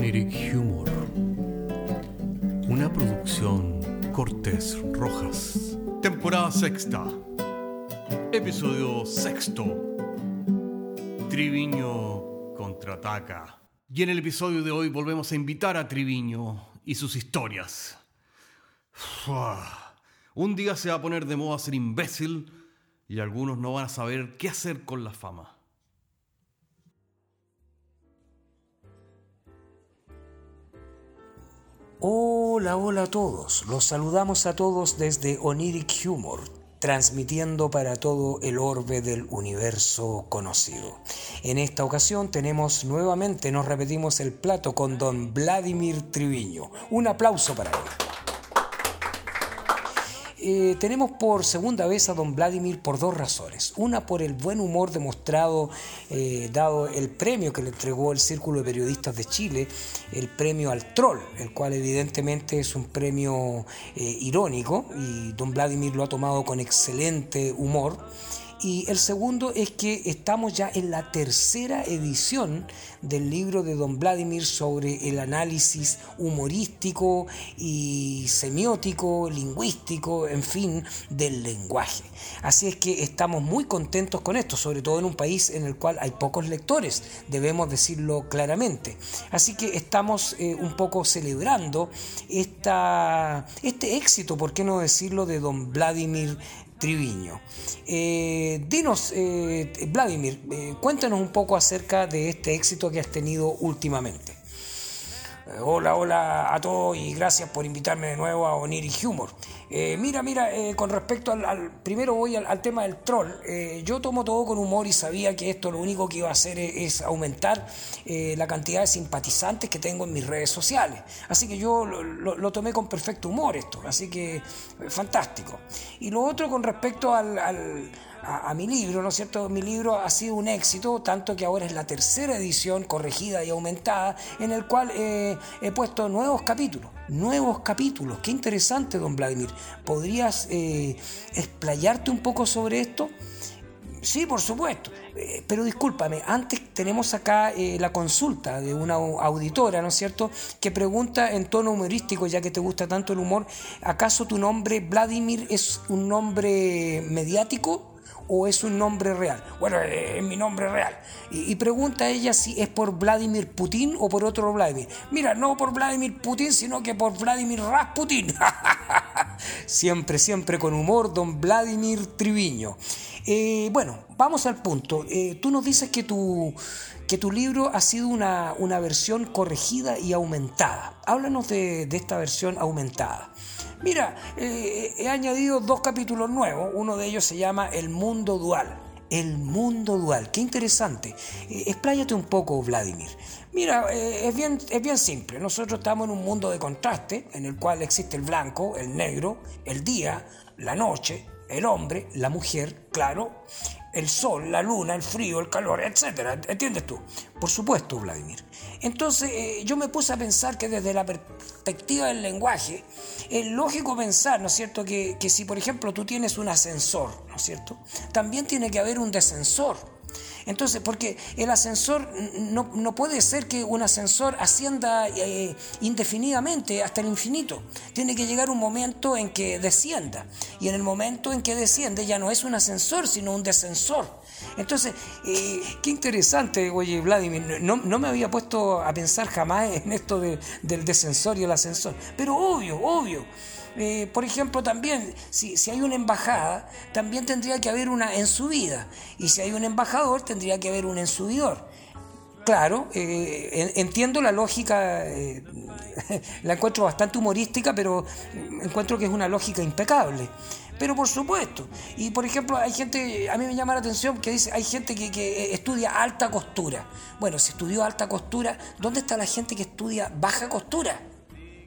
Oniric Humor. Una producción Cortés Rojas. Temporada sexta. Episodio sexto. Triviño contraataca. Y en el episodio de hoy volvemos a invitar a Triviño y sus historias. Un día se va a poner de moda ser imbécil y algunos no van a saber qué hacer con la fama. Hola, hola a todos. Los saludamos a todos desde Oniric Humor, transmitiendo para todo el orbe del universo conocido. En esta ocasión tenemos nuevamente, nos repetimos el plato con don Vladimir Triviño. Un aplauso para él. Eh, tenemos por segunda vez a don Vladimir por dos razones. Una por el buen humor demostrado, eh, dado el premio que le entregó el Círculo de Periodistas de Chile, el premio al Troll, el cual evidentemente es un premio eh, irónico y don Vladimir lo ha tomado con excelente humor. Y el segundo es que estamos ya en la tercera edición del libro de don Vladimir sobre el análisis humorístico y semiótico, lingüístico, en fin, del lenguaje. Así es que estamos muy contentos con esto, sobre todo en un país en el cual hay pocos lectores, debemos decirlo claramente. Así que estamos eh, un poco celebrando esta, este éxito, por qué no decirlo, de don Vladimir Triviño. Eh, dinos, eh, Vladimir, eh, cuéntanos un poco acerca de este éxito que has tenido últimamente. Hola, hola a todos y gracias por invitarme de nuevo a Oniri Humor. Eh, mira, mira, eh, con respecto al, primero voy al, tema del troll. Eh, yo tomo todo con humor y sabía que esto lo único que iba a hacer es, aumentar la cantidad de simpatizantes que tengo en mis redes sociales. Así que yo lo, tomé con perfecto humor esto. Así que fantástico. Y lo otro con respecto al a, mi libro, ¿no es cierto? Mi libro ha sido un éxito, tanto que ahora es la tercera edición corregida y aumentada, en el cual he puesto nuevos capítulos. Nuevos capítulos. Qué interesante, don Vladimir. ¿Podrías eh, explayarte un poco sobre esto? Sí, por supuesto. Eh, pero discúlpame, antes tenemos acá eh, la consulta de una auditora, ¿no es cierto?, que pregunta en tono humorístico, ya que te gusta tanto el humor, ¿acaso tu nombre Vladimir es un nombre mediático? O es un nombre real? Bueno, eh, es mi nombre real. Y, pregunta a ella si es por Vladimir Putin o por otro Vladimir. Mira, no por Vladimir Putin, sino que por Vladimir Rasputin. siempre, siempre con humor, don Vladimir Triviño. Eh, bueno, vamos al punto. Eh, tú nos dices que tu, que tu libro ha sido una, versión corregida y aumentada. Háblanos de, de esta versión aumentada. Mira, eh, he añadido dos capítulos nuevos, uno de ellos se llama El Mundo Dual. El mundo dual, qué interesante. Eh, expláyate un poco, Vladimir. Mira, eh, es, bien, es bien simple. Nosotros estamos en un mundo de contraste, en el cual existe el blanco, el negro, el día, la noche, el hombre, la mujer, claro, el sol, la luna, el frío, el calor, etc. ¿Entiendes tú? Por supuesto, Vladimir. Entonces eh, yo me puse a pensar que desde la perspectiva del lenguaje, es lógico pensar, ¿no es cierto?, que, que si por ejemplo tú tienes un ascensor, ¿no es cierto?, también tiene que haber un descensor. Entonces, porque el ascensor no, puede ser que un ascensor ascienda eh, indefinidamente hasta el infinito. Tiene que llegar un momento en que descienda. Y en el momento en que desciende ya no es un ascensor, sino un descensor. Entonces, eh, qué interesante, oye, Vladimir, no, me había puesto a pensar jamás en esto del descensor y el ascensor. Pero obvio, obvio. Eh, por ejemplo, también, si, hay una embajada, también tendría que haber una en subida. Y si hay un embajador, tendría que haber un ensubidor. Claro, eh, entiendo la lógica, eh, la encuentro bastante humorística, pero encuentro que es una lógica impecable. Pero por supuesto, y por ejemplo, hay gente, a mí me llama la atención que dice, hay gente que, que estudia alta costura. Bueno, si estudió alta costura, ¿dónde está la gente que estudia baja costura?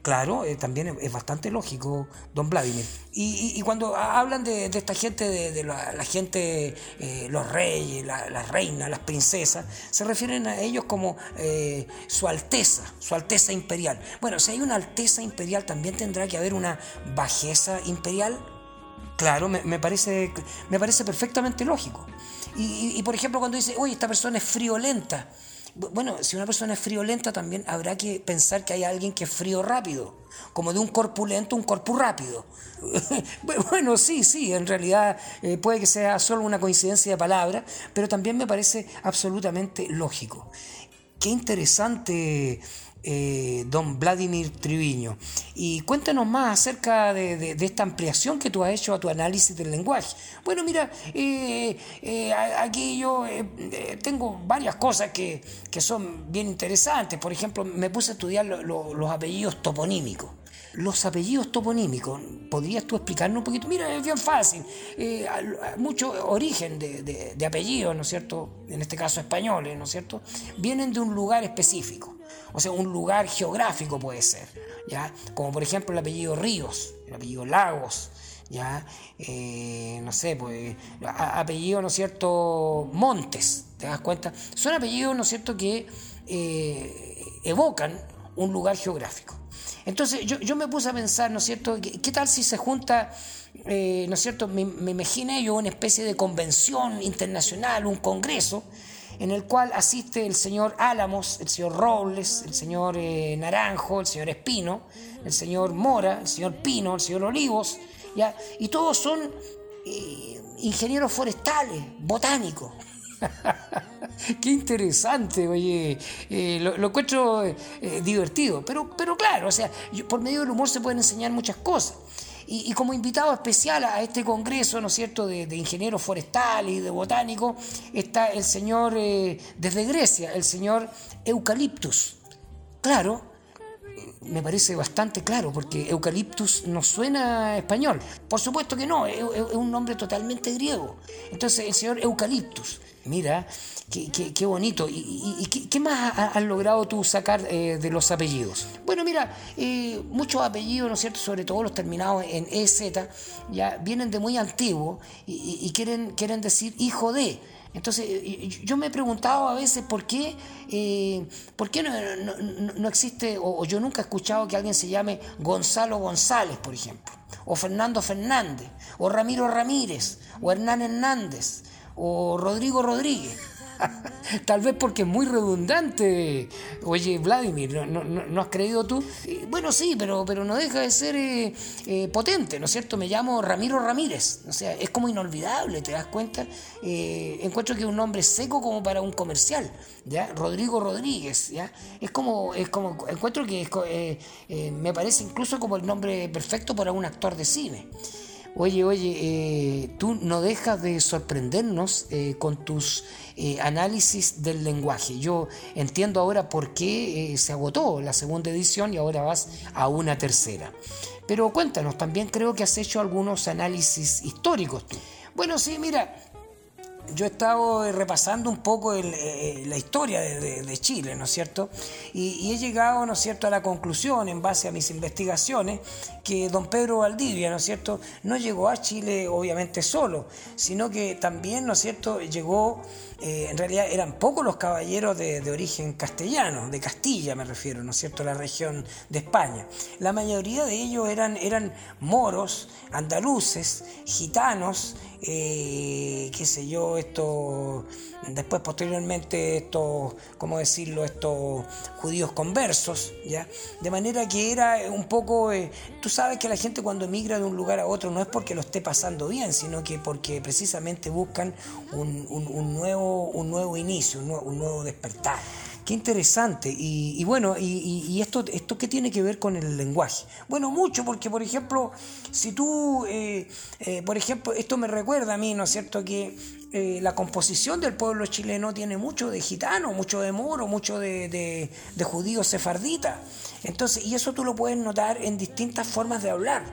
Claro, eh, también es, bastante lógico, don Vladimir. Y, cuando hablan de, esta gente, de, la, gente, eh, los reyes, las reinas, las princesas, se refieren a ellos como eh, su alteza, su alteza imperial. Bueno, si hay una alteza imperial, también tendrá que haber una bajeza imperial. Claro, me, parece, me parece perfectamente lógico. Y, por ejemplo, cuando dice, oye, esta persona es friolenta, Bueno, si una persona es friolenta también habrá que pensar que hay alguien que es frío rápido, como de un corpulento un corpus rápido. bueno, sí, sí, en realidad eh, puede que sea solo una coincidencia de palabras, pero también me parece absolutamente lógico. Qué interesante eh, don Vladimir Triviño. Y cuéntanos más acerca de, esta ampliación que tú has hecho a tu análisis del lenguaje. Bueno, mira, eh, eh, aquí yo tengo varias cosas que, son bien interesantes. Por ejemplo, me puse a estudiar los apellidos toponímicos. Los apellidos toponímicos, ¿podrías tú explicarnos un poquito? Mira, es bien fácil. mucho origen de, de apellidos, ¿no es cierto? En este caso españoles, ¿no es cierto? Vienen de un lugar específico. O sea, un lugar geográfico puede ser, ¿ya? Como por ejemplo el apellido Ríos, el apellido Lagos, ¿ya? Eh, no sé, pues, apellido, ¿no cierto?, Montes, ¿te das cuenta? Son apellidos, ¿no cierto?, que eh, evocan un lugar geográfico. Entonces yo, me puse a pensar, ¿no cierto?, ¿qué, tal si se junta, eh, ¿no cierto?, me, me imaginé yo una especie de convención internacional, un congreso, en el cual asiste el señor Álamos, el señor Robles, el señor eh, Naranjo, el señor Espino, el señor Mora, el señor Pino, el señor Olivos, ¿ya? y todos son eh, ingenieros forestales, botánicos. Qué interesante, oye, eh, lo, encuentro divertido, pero, pero claro, o sea, por medio del humor se pueden enseñar muchas cosas. Y, como invitado especial a este congreso, ¿no es cierto?, de, ingenieros forestales y de botánicos, está el señor eh, desde Grecia, el señor Eucaliptus. Claro, me parece bastante claro, porque Eucaliptus no suena español. Por supuesto que no, es, un nombre totalmente griego. Entonces, el señor Eucaliptus, mira, Qué, bonito. ¿Y, qué, más has logrado tú sacar eh, de los apellidos? Bueno, mira, eh, muchos apellidos, ¿no es cierto? Sobre todo los terminados en EZ, ya vienen de muy antiguo y, quieren, decir hijo de. Entonces, yo me he preguntado a veces por qué, eh, por qué no, existe, o, yo nunca he escuchado que alguien se llame Gonzalo González, por ejemplo, o Fernando Fernández, o Ramiro Ramírez, o Hernán Hernández, o Rodrigo Rodríguez. Tal vez porque es muy redundante. Oye, Vladimir, ¿no, has creído tú? bueno, sí, pero, pero no deja de ser eh, eh, potente, ¿no es cierto? Me llamo Ramiro Ramírez. O sea, es como inolvidable, ¿te das cuenta? Eh, encuentro que es un nombre seco como para un comercial, ¿ya? Rodrigo Rodríguez, ¿ya? Es como, es como encuentro que me parece incluso como el nombre perfecto para un actor de cine. Oye, oye, eh, tú no dejas de sorprendernos eh, con tus eh, análisis del lenguaje. Yo entiendo ahora por qué se agotó la segunda edición y ahora vas a una tercera. Pero cuéntanos, también creo que has hecho algunos análisis históricos. Bueno, sí, mira, yo he estado repasando un poco la historia de, Chile, ¿no es cierto? Y, he llegado, ¿no es cierto?, a la conclusión, en base a mis investigaciones, que don Pedro Valdivia, ¿no es cierto?, no llegó a Chile obviamente solo, sino que también, ¿no es cierto?, llegó, eh, en realidad eran pocos los caballeros de, origen castellano, de Castilla me refiero, ¿no es cierto?, la región de España. La mayoría de ellos eran, eran moros, andaluces, gitanos, eh, qué sé yo, esto, después posteriormente estos, ¿cómo decirlo?, estos judíos conversos, ¿ya? De manera que era un poco, eh, sabes que la gente cuando emigra de un lugar a otro no es porque lo esté pasando bien, sino que porque precisamente buscan un, nuevo, un nuevo inicio, un nuevo despertar. Qué interesante. Y, bueno, y, esto, esto qué tiene que ver con el lenguaje? Bueno, mucho, porque por ejemplo, si tú, eh, eh, por ejemplo, esto me recuerda a mí, ¿no es cierto?, que eh, la composición del pueblo chileno tiene mucho de gitano, mucho de moro, mucho de, de, de judío sefardita. Entonces, y eso tú lo puedes notar en distintas formas de hablar.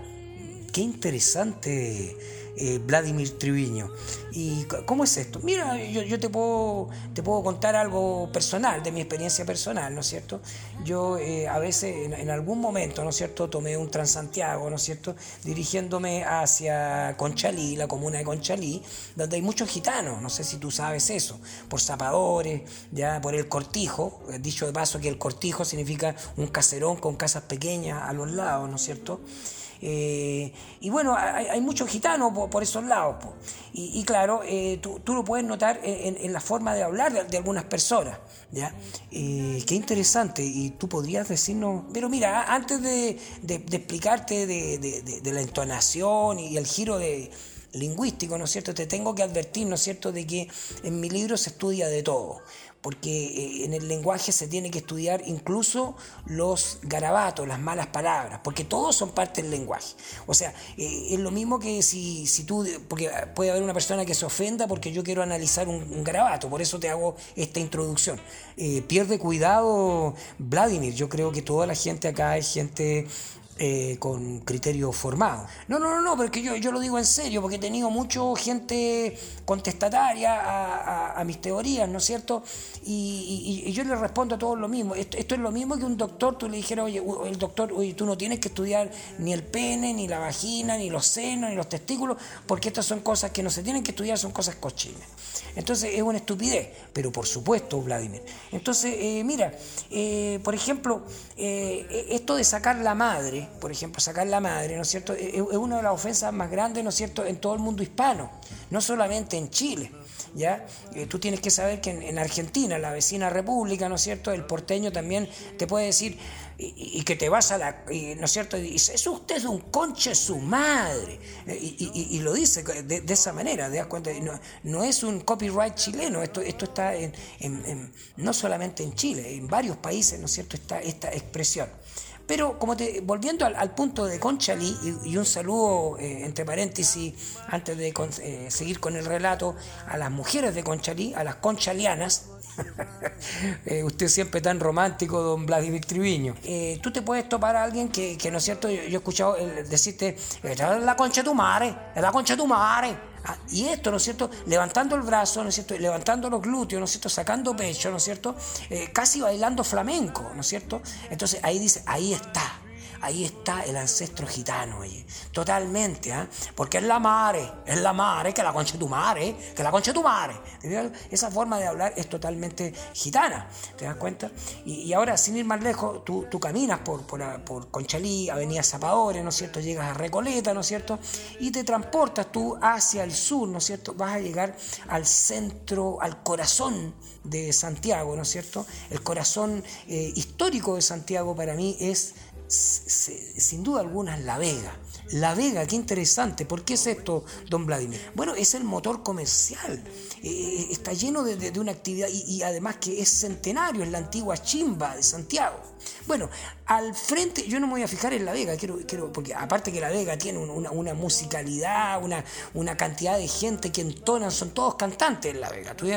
Qué interesante eh, Vladimir Triviño. ¿Y cómo es esto? Mira, yo, te, puedo, te puedo contar algo personal, de mi experiencia personal, ¿no es cierto? Yo eh, a veces, en, algún momento, ¿no es cierto?, tomé un Transantiago, ¿no es cierto?, dirigiéndome hacia Conchalí, la comuna de Conchalí, donde hay muchos gitanos, no sé si tú sabes eso, por zapadores, ya por el cortijo, eh, dicho de paso que el cortijo significa un caserón con casas pequeñas a los lados, ¿no es cierto? Eh, y bueno, hay, muchos gitanos por, esos lados. Y, claro, eh, tú, lo puedes notar en, la forma de hablar de, algunas personas. ¿ya? qué interesante. Y tú podrías decirnos, pero mira, antes de, explicarte de, la entonación y el giro de lingüístico, ¿no es cierto? Te tengo que advertir, ¿no es cierto?, de que en mi libro se estudia de todo porque eh, en el lenguaje se tiene que estudiar incluso los garabatos, las malas palabras, porque todos son parte del lenguaje. O sea, eh, es lo mismo que si, si tú, porque puede haber una persona que se ofenda porque yo quiero analizar un, garabato, por eso te hago esta introducción. Eh, pierde cuidado Vladimir, yo creo que toda la gente acá es gente eh, con criterio formado. No, no, no, no, porque yo, yo lo digo en serio, porque he tenido mucha gente contestataria a, mis teorías, ¿no es cierto? Y, yo le respondo a todos lo mismo. Esto, es lo mismo que un doctor, tú le dijeras, oye, el doctor, oye, tú no tienes que estudiar ni el pene, ni la vagina, ni los senos, ni los testículos, porque estas son cosas que no se tienen que estudiar, son cosas cochinas. Entonces es una estupidez, pero por supuesto, Vladimir. Entonces, eh, mira, eh, por ejemplo, esto de sacar la madre, por ejemplo, sacar la madre, ¿no es cierto? Es una de las ofensas más grandes, ¿no es cierto?, en todo el mundo hispano, no solamente en Chile. ¿Ya? Eh, tú tienes que saber que en, Argentina, la vecina república, ¿no es cierto? El porteño también te puede decir, y, que te vas a la, ¿no es cierto? Y dice, es usted un conche su madre. Eh, y, lo dice de, esa manera, ¿te das cuenta? No, no, es un copyright chileno, esto, esto está en, no solamente en Chile, en varios países, ¿no es cierto? Está esta expresión. Pero como te, volviendo al, punto de Conchalí, y, un saludo eh, entre paréntesis, antes de eh, seguir con el relato, a las mujeres de Conchalí, a las conchalianas, eh, usted siempre tan romántico, don Vladimir Triviño. tú te puedes topar a alguien que, no es cierto, yo, he escuchado decirte, es la concha de tu madre, la concha de tu madre. Ah, y esto, ¿no es cierto? Levantando el brazo, ¿no es cierto? Levantando los glúteos, ¿no es cierto? Sacando pecho, ¿no es cierto? Eh, casi bailando flamenco, ¿no es cierto? Entonces ahí dice, ahí está ahí está el ancestro gitano, oye. Totalmente, ¿ah? Porque es la mare, es la mare, que la concha tu mare, que la concha tu mare. Esa forma de hablar es totalmente gitana, ¿te das cuenta? Y, ahora, sin ir más lejos, tú, caminas por, por, Conchalí, Avenida Zapadores, ¿no es cierto? Llegas a Recoleta, ¿no es cierto? Y te transportas tú hacia el sur, ¿no es cierto? Vas a llegar al centro, al corazón de Santiago, ¿no es cierto? El corazón eh, histórico de Santiago para mí es sin duda alguna La Vega. La Vega, qué interesante. ¿Por qué es esto, don Vladimir? Bueno, es el motor comercial. Eh, eh, está lleno de, una actividad y, además que es centenario, es la antigua chimba de Santiago. Bueno, al frente, yo no me voy a fijar en La Vega, quiero, quiero porque aparte que La Vega tiene una, musicalidad, una, una, cantidad de gente que entonan, son todos cantantes en La Vega. ¿Tú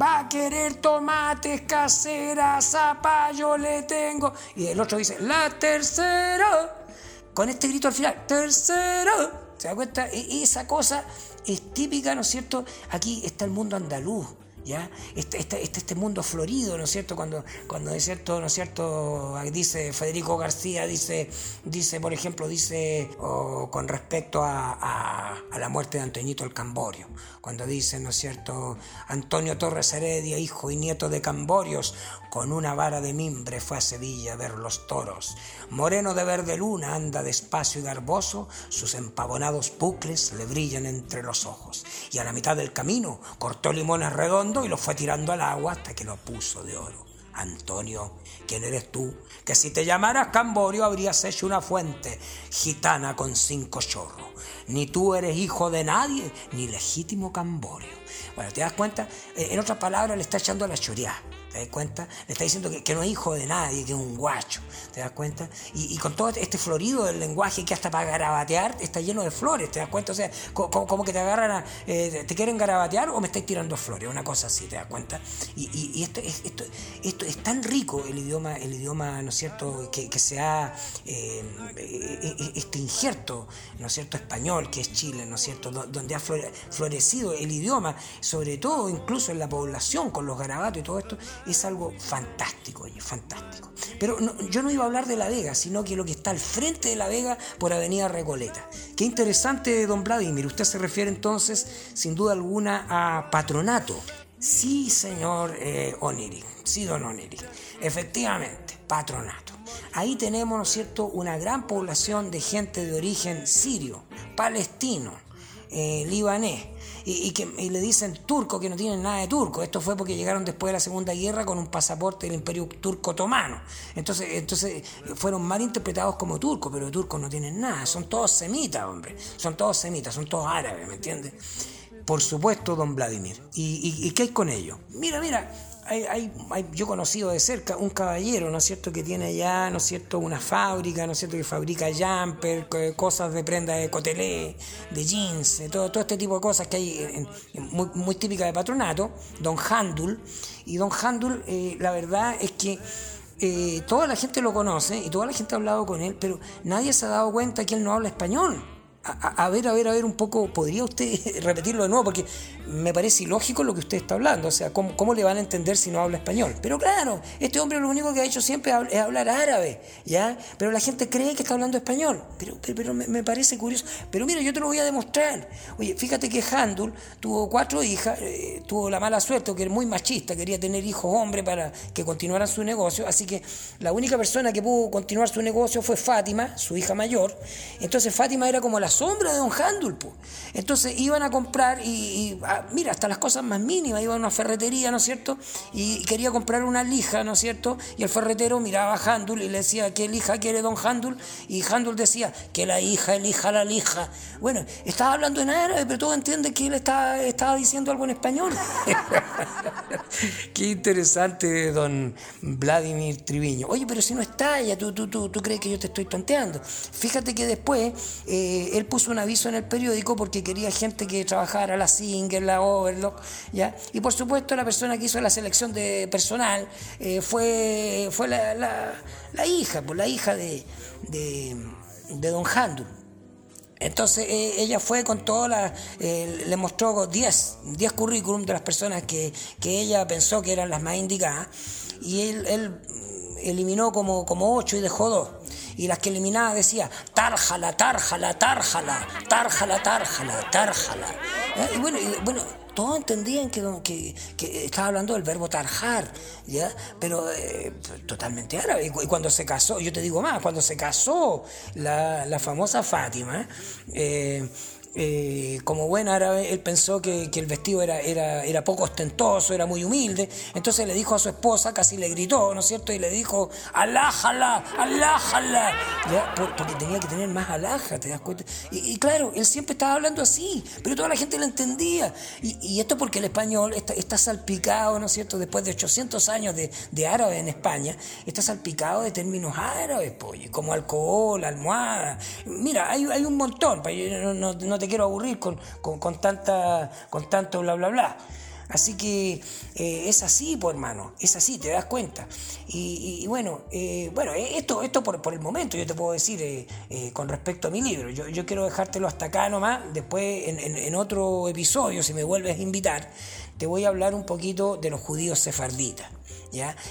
Va a querer tomates caseras, zapallo le tengo. Y el otro dice, la tercera con este grito al final, tercero, ¿se da cuenta? E, esa cosa es típica, ¿no es cierto? Aquí está el mundo andaluz, ¿ya? Este, este, este, este, mundo florido, ¿no es cierto? Cuando, cuando es cierto, ¿no es cierto? Dice Federico García, dice, dice por ejemplo, dice con respecto a, la muerte de Antoñito el Camborio, cuando dice, ¿no es cierto? Antonio Torres Heredia, hijo y nieto de Camborios, con una vara de mimbre fue a Sevilla a ver los toros. Moreno de verde luna anda despacio y garboso, sus empavonados bucles le brillan entre los ojos. Y a la mitad del camino cortó limones redondos y los fue tirando al agua hasta que lo puso de oro. Antonio, ¿quién eres tú? Que si te llamaras Camborio habrías hecho una fuente gitana con cinco chorros. Ni tú eres hijo de nadie, ni legítimo Camborio. Bueno, ¿te das cuenta? En otras palabras, le está echando la choría. ¿Te das cuenta? Le está diciendo que, no es hijo de nadie, que es un guacho. ¿Te das cuenta? Y, con todo este florido del lenguaje que hasta para garabatear está lleno de flores. ¿Te das cuenta? O sea, como, que te agarran a, eh, ¿Te quieren garabatear o me estáis tirando flores? Una cosa así, ¿te das cuenta? Y, esto, esto, esto, es tan rico el idioma, el idioma ¿no es cierto?, que, que se ha. Eh, este injerto, ¿no es cierto?, español, que es Chile, ¿no es cierto?, donde ha florecido el idioma, sobre todo incluso en la población, con los garabatos y todo esto es algo fantástico, oye, fantástico. Pero yo no iba a hablar de La Vega, sino que lo que está al frente de La Vega por Avenida Recoleta. Qué interesante, don Vladimir. Usted se refiere entonces, sin duda alguna, a patronato. Sí, señor eh, Oniri. Sí, don Oniri. Efectivamente, patronato. Ahí tenemos, ¿no es cierto?, una gran población de gente de origen sirio, palestino, eh, libanés, y, que le dicen turco que no tienen nada de turco. Esto fue porque llegaron después de la Segunda Guerra con un pasaporte del Imperio Turco Otomano. Entonces, entonces fueron mal interpretados como turcos, pero turcos no tienen nada. Son todos semitas, hombre. Son todos semitas, son todos árabes, ¿me entiendes? Por supuesto, don Vladimir. ¿Y, y qué hay con ello? Mira, mira, hay, yo he conocido de cerca un caballero, ¿no es cierto?, que tiene ya, ¿no es cierto?, una fábrica, ¿no es cierto?, que fabrica jumper, cosas de prenda de cotelé, de jeans, todo, todo este tipo de cosas que hay muy, muy típicas de patronato, don Handul. Y don Handul, eh, la verdad es que eh, toda la gente lo conoce y toda la gente ha hablado con él, pero nadie se ha dado cuenta que él no habla español a, ver, a ver, a ver un poco, ¿podría usted repetirlo de nuevo? Porque me parece ilógico lo que usted está hablando, o sea, ¿cómo, ¿cómo, le van a entender si no habla español? Pero claro, este hombre lo único que ha hecho siempre es hablar árabe, ¿ya? Pero la gente cree que está hablando español, pero, pero, me, parece curioso. Pero mira, yo te lo voy a demostrar. Oye, fíjate que Handul tuvo cuatro hijas, eh, tuvo la mala suerte, que era muy machista, quería tener hijos hombres para que continuaran su negocio, así que la única persona que pudo continuar su negocio fue Fátima, su hija mayor. Entonces Fátima era como la sombra de Don Handul. Entonces iban a comprar y, ah, mira, hasta las cosas más mínimas, iba a una ferretería, ¿no es cierto? Y quería comprar una lija, ¿no es cierto? Y el ferretero miraba a Handul y le decía, ¿qué lija quiere Don Handul? Y Handul decía, que la hija elija la lija. Bueno, estaba hablando en árabe, pero todo entiende que él estaba, estaba diciendo algo en español. Qué interesante, don Vladimir Triviño. Oye, pero si no está ya, tú, tú, tú, tú crees que yo te estoy tonteando. Fíjate que después eh, él puso un aviso en el periódico porque quería gente que trabajara la Singer, la Overlock, ¿ya? Y por supuesto la persona que hizo la selección de personal eh, fue, fue la, la, hija, pues la hija de, de, Don Handul. Entonces eh, ella fue con todas las, eh, le mostró 10, 10 currículum de las personas que, que, ella pensó que eran las más indicadas y él, él eliminó como, como 8 y dejó 2 y las que eliminaba decía, tárjala, tárjala, tárjala, tárjala, tárjala, tárjala. Y bueno, bueno, todos entendían que, que, estaba hablando del verbo tarjar, ¿ya? Pero eh, totalmente árabe. Y cuando se casó, yo te digo más, cuando se casó la, la famosa Fátima, eh, eh, como buen árabe, él pensó que, el vestido era, era, poco ostentoso, era muy humilde. Entonces le dijo a su esposa, casi le gritó, ¿no es cierto? Y le dijo, alájala, alájala. Porque tenía que tener más alhaja, ¿te das cuenta? Y, claro, él siempre estaba hablando así, pero toda la gente lo entendía. Y, esto porque el español está, salpicado, ¿no es cierto? Después de 800 años de, de árabe en España, está salpicado de términos árabes, como alcohol, almohada. Mira, hay, hay un montón, no, no, no quiero aburrir con, con, tanta, con tanto bla, bla, bla. Así que eh, es así, pues hermano, es así, te das cuenta. Y, bueno, eh, bueno, eh, esto, esto por, por, el momento yo te puedo decir con respecto a mi libro. Yo, yo, quiero dejártelo hasta acá nomás, después en, en, otro episodio, si me vuelves a invitar, te voy a hablar un poquito de los judíos sefarditas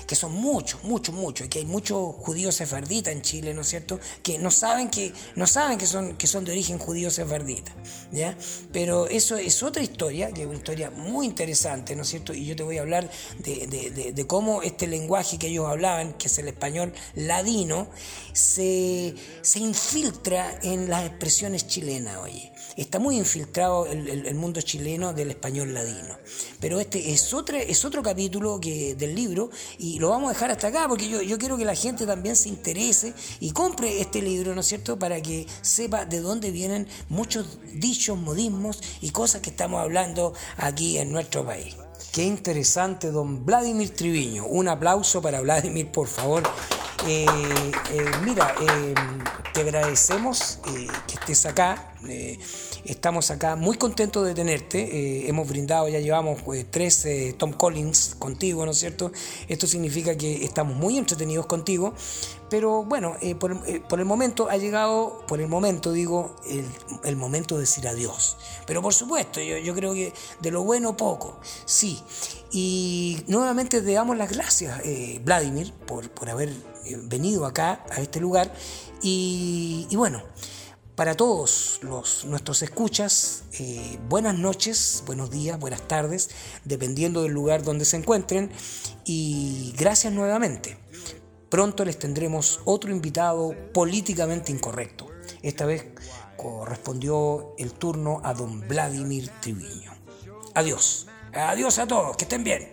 que son muchos, muchos, muchos, y que hay muchos judíos sefarditas en Chile, ¿no es cierto?, que no saben que, no saben que, son, que son de origen judío sefardita, ¿ya? pero eso es otra historia, que es una historia muy interesante, ¿no es cierto?, y yo te voy a hablar de, de cómo este lenguaje que ellos hablaban, que es el español ladino, se, se infiltra en las expresiones chilenas, oye está muy infiltrado el, mundo chileno del español ladino. Pero este es otro, es otro capítulo que, del libro y lo vamos a dejar hasta acá porque yo, yo quiero que la gente también se interese y compre este libro, ¿no es cierto?, para que sepa de dónde vienen muchos dichos, modismos y cosas que estamos hablando aquí en nuestro país. Qué interesante, don Vladimir Triviño. Un aplauso para Vladimir, por favor. Eh, eh, mira, eh, te agradecemos que estés acá. Estamos acá muy contentos de tenerte. hemos brindado, ya llevamos tres Tom Collins contigo, ¿no es cierto? Esto significa que estamos muy entretenidos contigo. Pero bueno, por, el momento ha llegado, por el momento digo, el, momento de decir adiós. Pero por supuesto, yo, yo creo que de lo bueno poco, sí. Y nuevamente te damos las gracias, Vladimir, por, por haber eh, venido acá, a este lugar. Y, bueno, para todos los, nuestros escuchas, eh, buenas noches, buenos días, buenas tardes, dependiendo del lugar donde se encuentren. Y gracias nuevamente. Pronto les tendremos otro invitado políticamente incorrecto. Esta vez correspondió el turno a don Vladimir Triviño. Adiós. Adiós a todos. Que estén bien.